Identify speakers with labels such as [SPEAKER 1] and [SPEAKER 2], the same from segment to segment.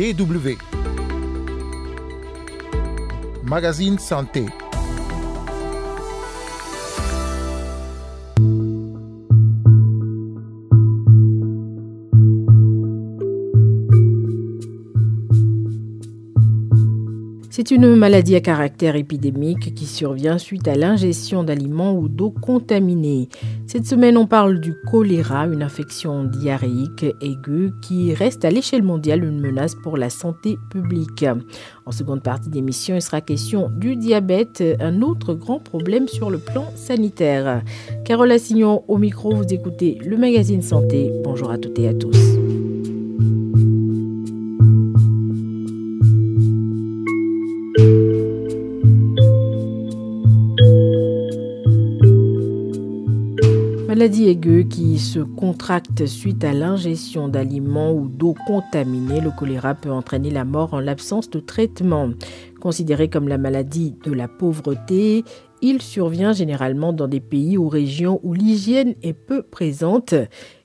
[SPEAKER 1] DW. Magazine Santé.
[SPEAKER 2] C'est une maladie à caractère épidémique qui survient suite à l'ingestion d'aliments ou d'eau contaminée. Cette semaine, on parle du choléra, une infection diarrhéique aiguë qui reste à l'échelle mondiale une menace pour la santé publique. En seconde partie d'émission, il sera question du diabète, un autre grand problème sur le plan sanitaire. Carole Assignon au micro, vous écoutez le magazine Santé. Bonjour à toutes et à tous. Maladie aiguë qui se contracte suite à l'ingestion d'aliments ou d'eau contaminée, le choléra peut entraîner la mort en l'absence de traitement. Considéré comme la maladie de la pauvreté, il survient généralement dans des pays ou régions où l'hygiène est peu présente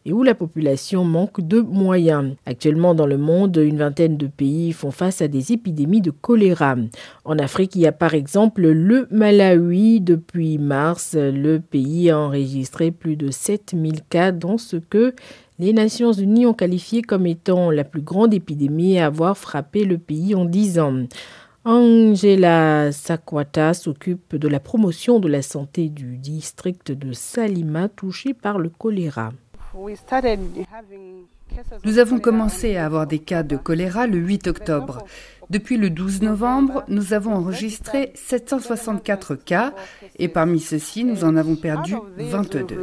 [SPEAKER 2] et où la population manque de moyens. Actuellement dans le monde, une vingtaine de pays font face à des épidémies de choléra. En Afrique, il y a par exemple le Malawi. Depuis mars, le pays a enregistré plus de 7000 cas dans ce que les Nations Unies ont qualifié comme étant la plus grande épidémie à avoir frappé le pays en 10 ans. Angela Sakwata s'occupe de la promotion de la santé du district de Salima touché par le choléra.
[SPEAKER 3] Nous avons commencé à avoir des cas de choléra le 8 octobre. Depuis le 12 novembre, nous avons enregistré 764 cas et parmi ceux-ci, nous en avons perdu 22.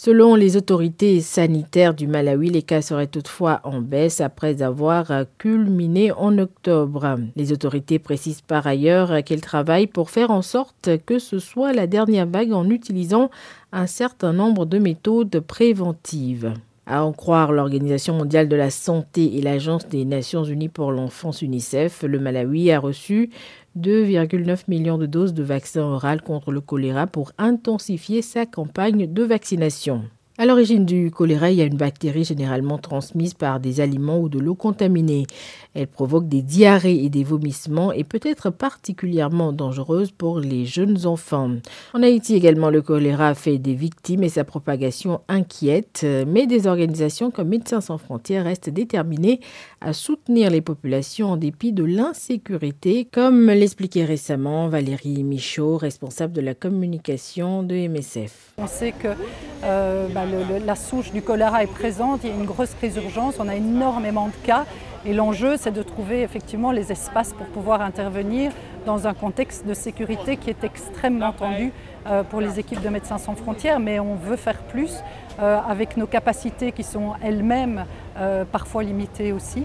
[SPEAKER 2] Selon les autorités sanitaires du Malawi, les cas seraient toutefois en baisse après avoir culminé en octobre. Les autorités précisent par ailleurs qu'elles travaillent pour faire en sorte que ce soit la dernière vague en utilisant un certain nombre de méthodes préventives. À en croire l'Organisation mondiale de la santé et l'Agence des Nations unies pour l'enfance UNICEF, le Malawi a reçu 2,9 millions de doses de vaccins oral contre le choléra pour intensifier sa campagne de vaccination. À l'origine du choléra, il y a une bactérie généralement transmise par des aliments ou de l'eau contaminée. Elle provoque des diarrhées et des vomissements et peut être particulièrement dangereuse pour les jeunes enfants. En Haïti également, le choléra fait des victimes et sa propagation inquiète, mais des organisations comme Médecins sans frontières restent déterminées à soutenir les populations en dépit de l'insécurité, comme l'expliquait récemment Valérie Michaud, responsable de la communication de MSF.
[SPEAKER 4] On sait que euh, bah, la souche du choléra est présente, il y a une grosse résurgence, on a énormément de cas. Et l'enjeu, c'est de trouver effectivement les espaces pour pouvoir intervenir dans un contexte de sécurité qui est extrêmement tendu euh, pour les équipes de Médecins sans frontières, mais on veut faire plus euh, avec nos capacités qui sont elles-mêmes euh, parfois limitées aussi.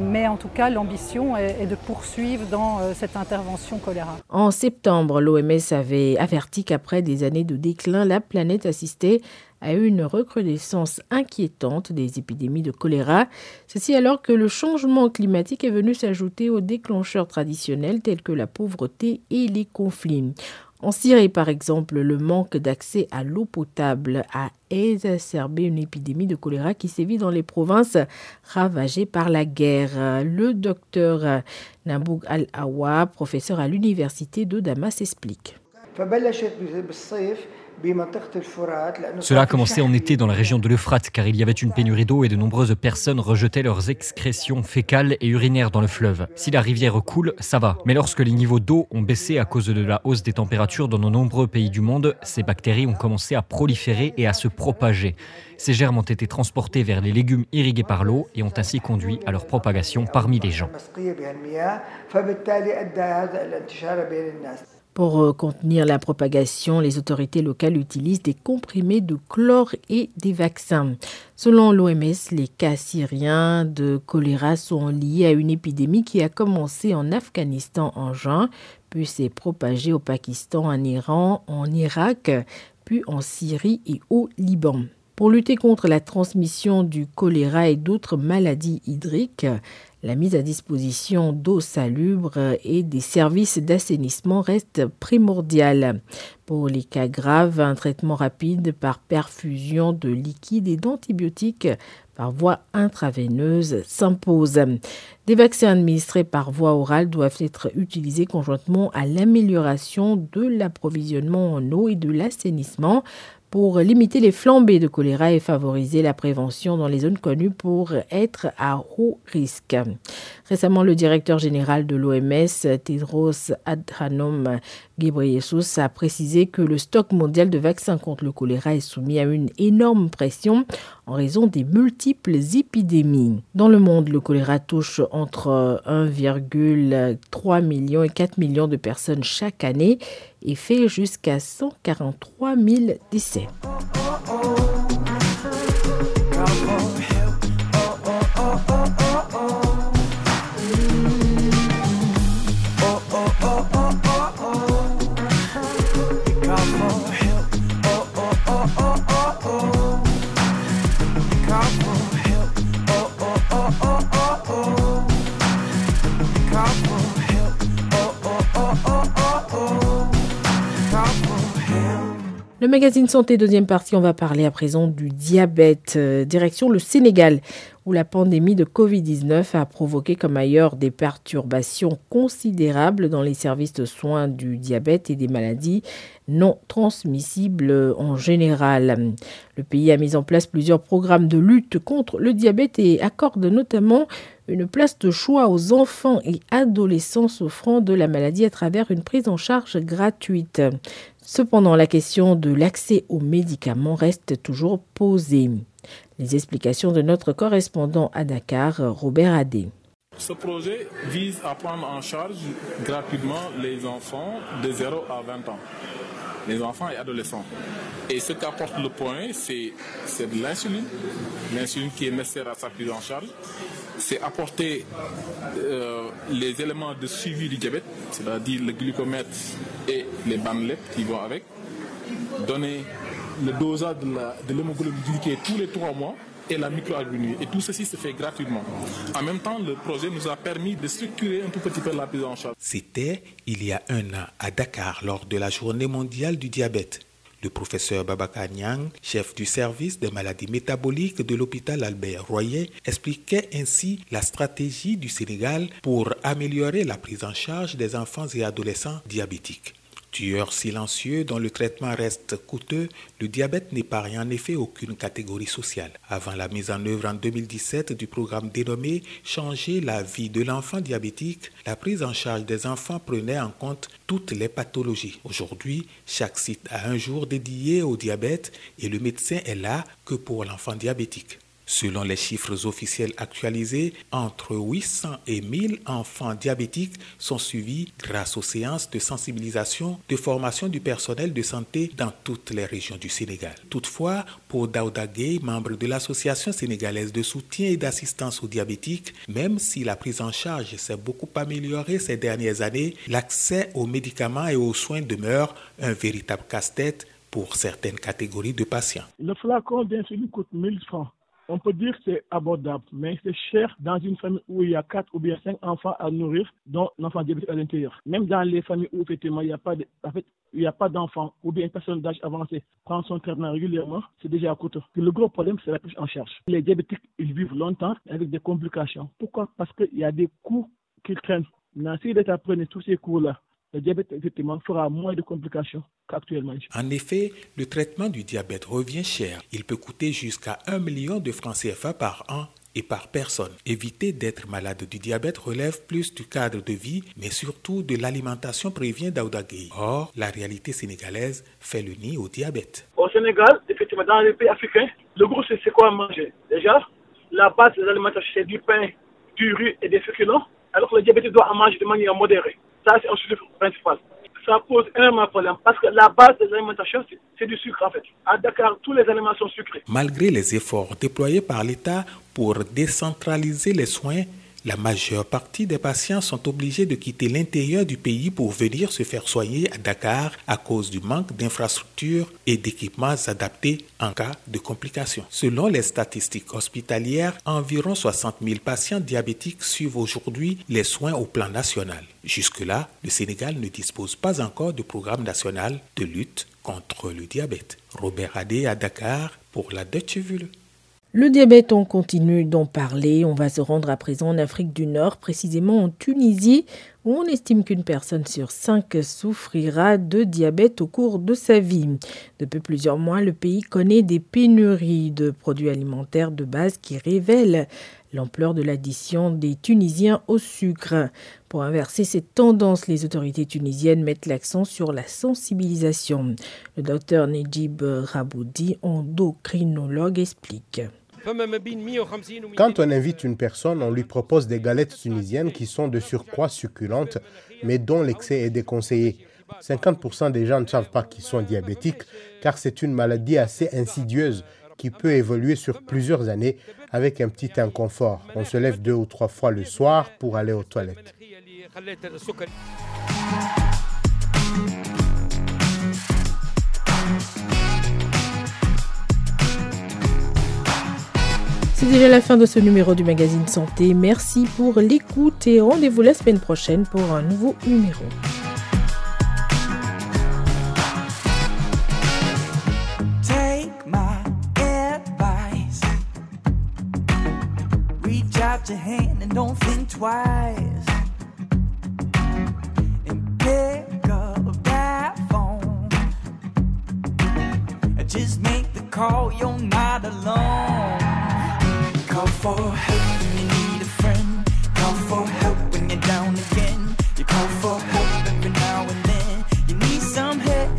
[SPEAKER 4] mais en tout cas, l'ambition est, de poursuivre dans cette intervention choléra.
[SPEAKER 2] En septembre, l'OMS avait averti qu'après des années de déclin, la planète assistait à une recrudescence inquiétante des épidémies de choléra. Ceci alors que le changement climatique est venu s'ajouter aux déclencheurs traditionnels tels que la pauvreté et les conflits. En Syrie, par exemple, le manque d'accès à l'eau potable a exacerbé une épidémie de choléra qui sévit dans les provinces ravagées par la guerre. Le docteur Naboug Al-Awa, professeur à l'université de Damas, explique.
[SPEAKER 5] Cela a commencé en été dans la région de l'Euphrate car il y avait une pénurie d'eau et de nombreuses personnes rejetaient leurs excrétions fécales et urinaires dans le fleuve. Si la rivière coule, ça va. Mais lorsque les niveaux d'eau ont baissé à cause de la hausse des températures dans de nombreux pays du monde, ces bactéries ont commencé à proliférer et à se propager. Ces germes ont été transportés vers les légumes irrigués par l'eau et ont ainsi conduit à leur propagation parmi les gens.
[SPEAKER 2] Pour euh, contenir la propagation, les autorités locales utilisent des comprimés de chlore et des vaccins. Selon l'OMS, les cas syriens de choléra sont liés à une épidémie qui a commencé en Afghanistan en juin, puis s'est propagée au Pakistan, en Iran, en Irak, puis en Syrie et au Liban. Pour lutter contre la transmission du choléra et d'autres maladies hydriques, la mise à disposition d'eau salubre et des services d'assainissement reste primordiale. Pour les cas graves, un traitement rapide par perfusion de liquide et d'antibiotiques par voie intraveineuse s'impose. Des vaccins administrés par voie orale doivent être utilisés conjointement à l'amélioration de l'approvisionnement en eau et de l'assainissement pour limiter les flambées de choléra et favoriser la prévention dans les zones connues pour être à haut risque. Récemment, le directeur général de l'OMS, Tedros Adhanom Ghebreyesus, a précisé que le stock mondial de vaccins contre le choléra est soumis à une énorme pression en raison des multiples épidémies. Dans le monde, le choléra touche entre 1,3 million et 4 millions de personnes chaque année et fait jusqu'à 143 000 décès. Magazine Santé, deuxième partie, on va parler à présent du diabète. Euh, direction le Sénégal, où la pandémie de Covid-19 a provoqué comme ailleurs des perturbations considérables dans les services de soins du diabète et des maladies non transmissibles en général. Le pays a mis en place plusieurs programmes de lutte contre le diabète et accorde notamment une place de choix aux enfants et adolescents souffrant de la maladie à travers une prise en charge gratuite. Cependant, la question de l'accès aux médicaments reste toujours posée. Les explications de notre correspondant à Dakar, Robert Adé.
[SPEAKER 6] Ce projet vise à prendre en charge gratuitement les enfants de 0 à 20 ans, les enfants et adolescents. Et ce qu'apporte le point, c'est de l'insuline, l'insuline qui est nécessaire à sa prise en charge. C'est apporter euh, les éléments de suivi du diabète, c'est-à-dire le glucomètre et les bandelettes qui vont avec. Donner le dosage de l'hémoglobine glycée tous les trois mois et la microalbuminurie. Et tout ceci se fait gratuitement. En même temps, le projet nous a permis de structurer un tout petit peu la prise en charge.
[SPEAKER 7] C'était il y a un an à Dakar lors de la journée mondiale du diabète. Le professeur Babacar Nyang, chef du service des maladies métaboliques de l'hôpital Albert Royer, expliquait ainsi la stratégie du Sénégal pour améliorer la prise en charge des enfants et adolescents diabétiques. Tueur silencieux dont le traitement reste coûteux, le diabète n'épargne en effet aucune catégorie sociale. Avant la mise en œuvre en 2017 du programme dénommé Changer la vie de l'enfant diabétique, la prise en charge des enfants prenait en compte toutes les pathologies. Aujourd'hui, chaque site a un jour dédié au diabète et le médecin est là que pour l'enfant diabétique. Selon les chiffres officiels actualisés, entre 800 et 1000 enfants diabétiques sont suivis grâce aux séances de sensibilisation, de formation du personnel de santé dans toutes les régions du Sénégal. Toutefois, pour Daouda Gay, membre de l'Association sénégalaise de soutien et d'assistance aux diabétiques, même si la prise en charge s'est beaucoup améliorée ces dernières années, l'accès aux médicaments et aux soins demeure un véritable casse-tête pour certaines catégories de patients.
[SPEAKER 8] Le flacon d'insuline coûte 1000 francs on peut dire que c'est abordable, mais c'est cher dans une famille où il y a quatre ou bien cinq enfants à nourrir, dont l'enfant diabétique à l'intérieur. Même dans les familles où effectivement il n'y a pas fait, il a pas d'enfants ou bien une personne d'âge avancé prend son traitement régulièrement, c'est déjà coûteux. le gros problème, c'est la prise en charge. Les diabétiques, ils vivent longtemps avec des complications. Pourquoi? Parce qu'il y a des coûts qu'ils traînent. Maintenant, si l'État prenait tous ces coûts-là le diabète, effectivement, fera moins de complications qu'actuellement.
[SPEAKER 7] En effet, le traitement du diabète revient cher. Il peut coûter jusqu'à 1 million de francs CFA par an et par personne. Éviter d'être malade du diabète relève plus du cadre de vie, mais surtout de l'alimentation, prévient Daoudagui. Or, la réalité sénégalaise fait le nid au diabète.
[SPEAKER 8] Au Sénégal, effectivement, dans les pays africains, le gros, c'est quoi manger? Déjà, la base des alimentations, c'est du pain, du riz et des féculents, alors que le diabète doit en manger de manière modérée. Ça, c'est un sujet principal. Ça pose énormément de problèmes parce que la base de l'alimentation, c'est du sucre en fait. À Dakar, tous les aliments sont sucrés.
[SPEAKER 7] Malgré les efforts déployés par l'État pour décentraliser les soins, la majeure partie des patients sont obligés de quitter l'intérieur du pays pour venir se faire soigner à Dakar à cause du manque d'infrastructures et d'équipements adaptés en cas de complications. Selon les statistiques hospitalières, environ 60 000 patients diabétiques suivent aujourd'hui les soins au plan national. Jusque-là, le Sénégal ne dispose pas encore de programme national de lutte contre le diabète. Robert Adé à Dakar pour la Deutsche Welle.
[SPEAKER 2] Le diabète, on continue d'en parler. On va se rendre à présent en Afrique du Nord, précisément en Tunisie, où on estime qu'une personne sur cinq souffrira de diabète au cours de sa vie. Depuis plusieurs mois, le pays connaît des pénuries de produits alimentaires de base qui révèlent l'ampleur de l'addition des Tunisiens au sucre. Pour inverser cette tendance, les autorités tunisiennes mettent l'accent sur la sensibilisation. Le docteur Nejib Raboudi, endocrinologue, explique.
[SPEAKER 9] Quand on invite une personne, on lui propose des galettes tunisiennes qui sont de surcroît succulentes, mais dont l'excès est déconseillé. 50% des gens ne savent pas qu'ils sont diabétiques, car c'est une maladie assez insidieuse qui peut évoluer sur plusieurs années avec un petit inconfort. On se lève deux ou trois fois le soir pour aller aux toilettes.
[SPEAKER 2] C'est déjà la fin de ce numéro du magazine Santé. Merci pour l'écoute et rendez-vous la semaine prochaine pour un nouveau numéro.
[SPEAKER 10] Your hand and don't think twice. For help when you need a friend. Call for help when you're down again. You call for help every now and then. You need some help.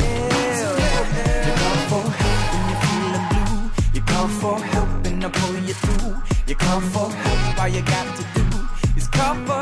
[SPEAKER 10] You call for help when you're feeling blue. You call for help and I pull you through. You call for help. All you got to do is call for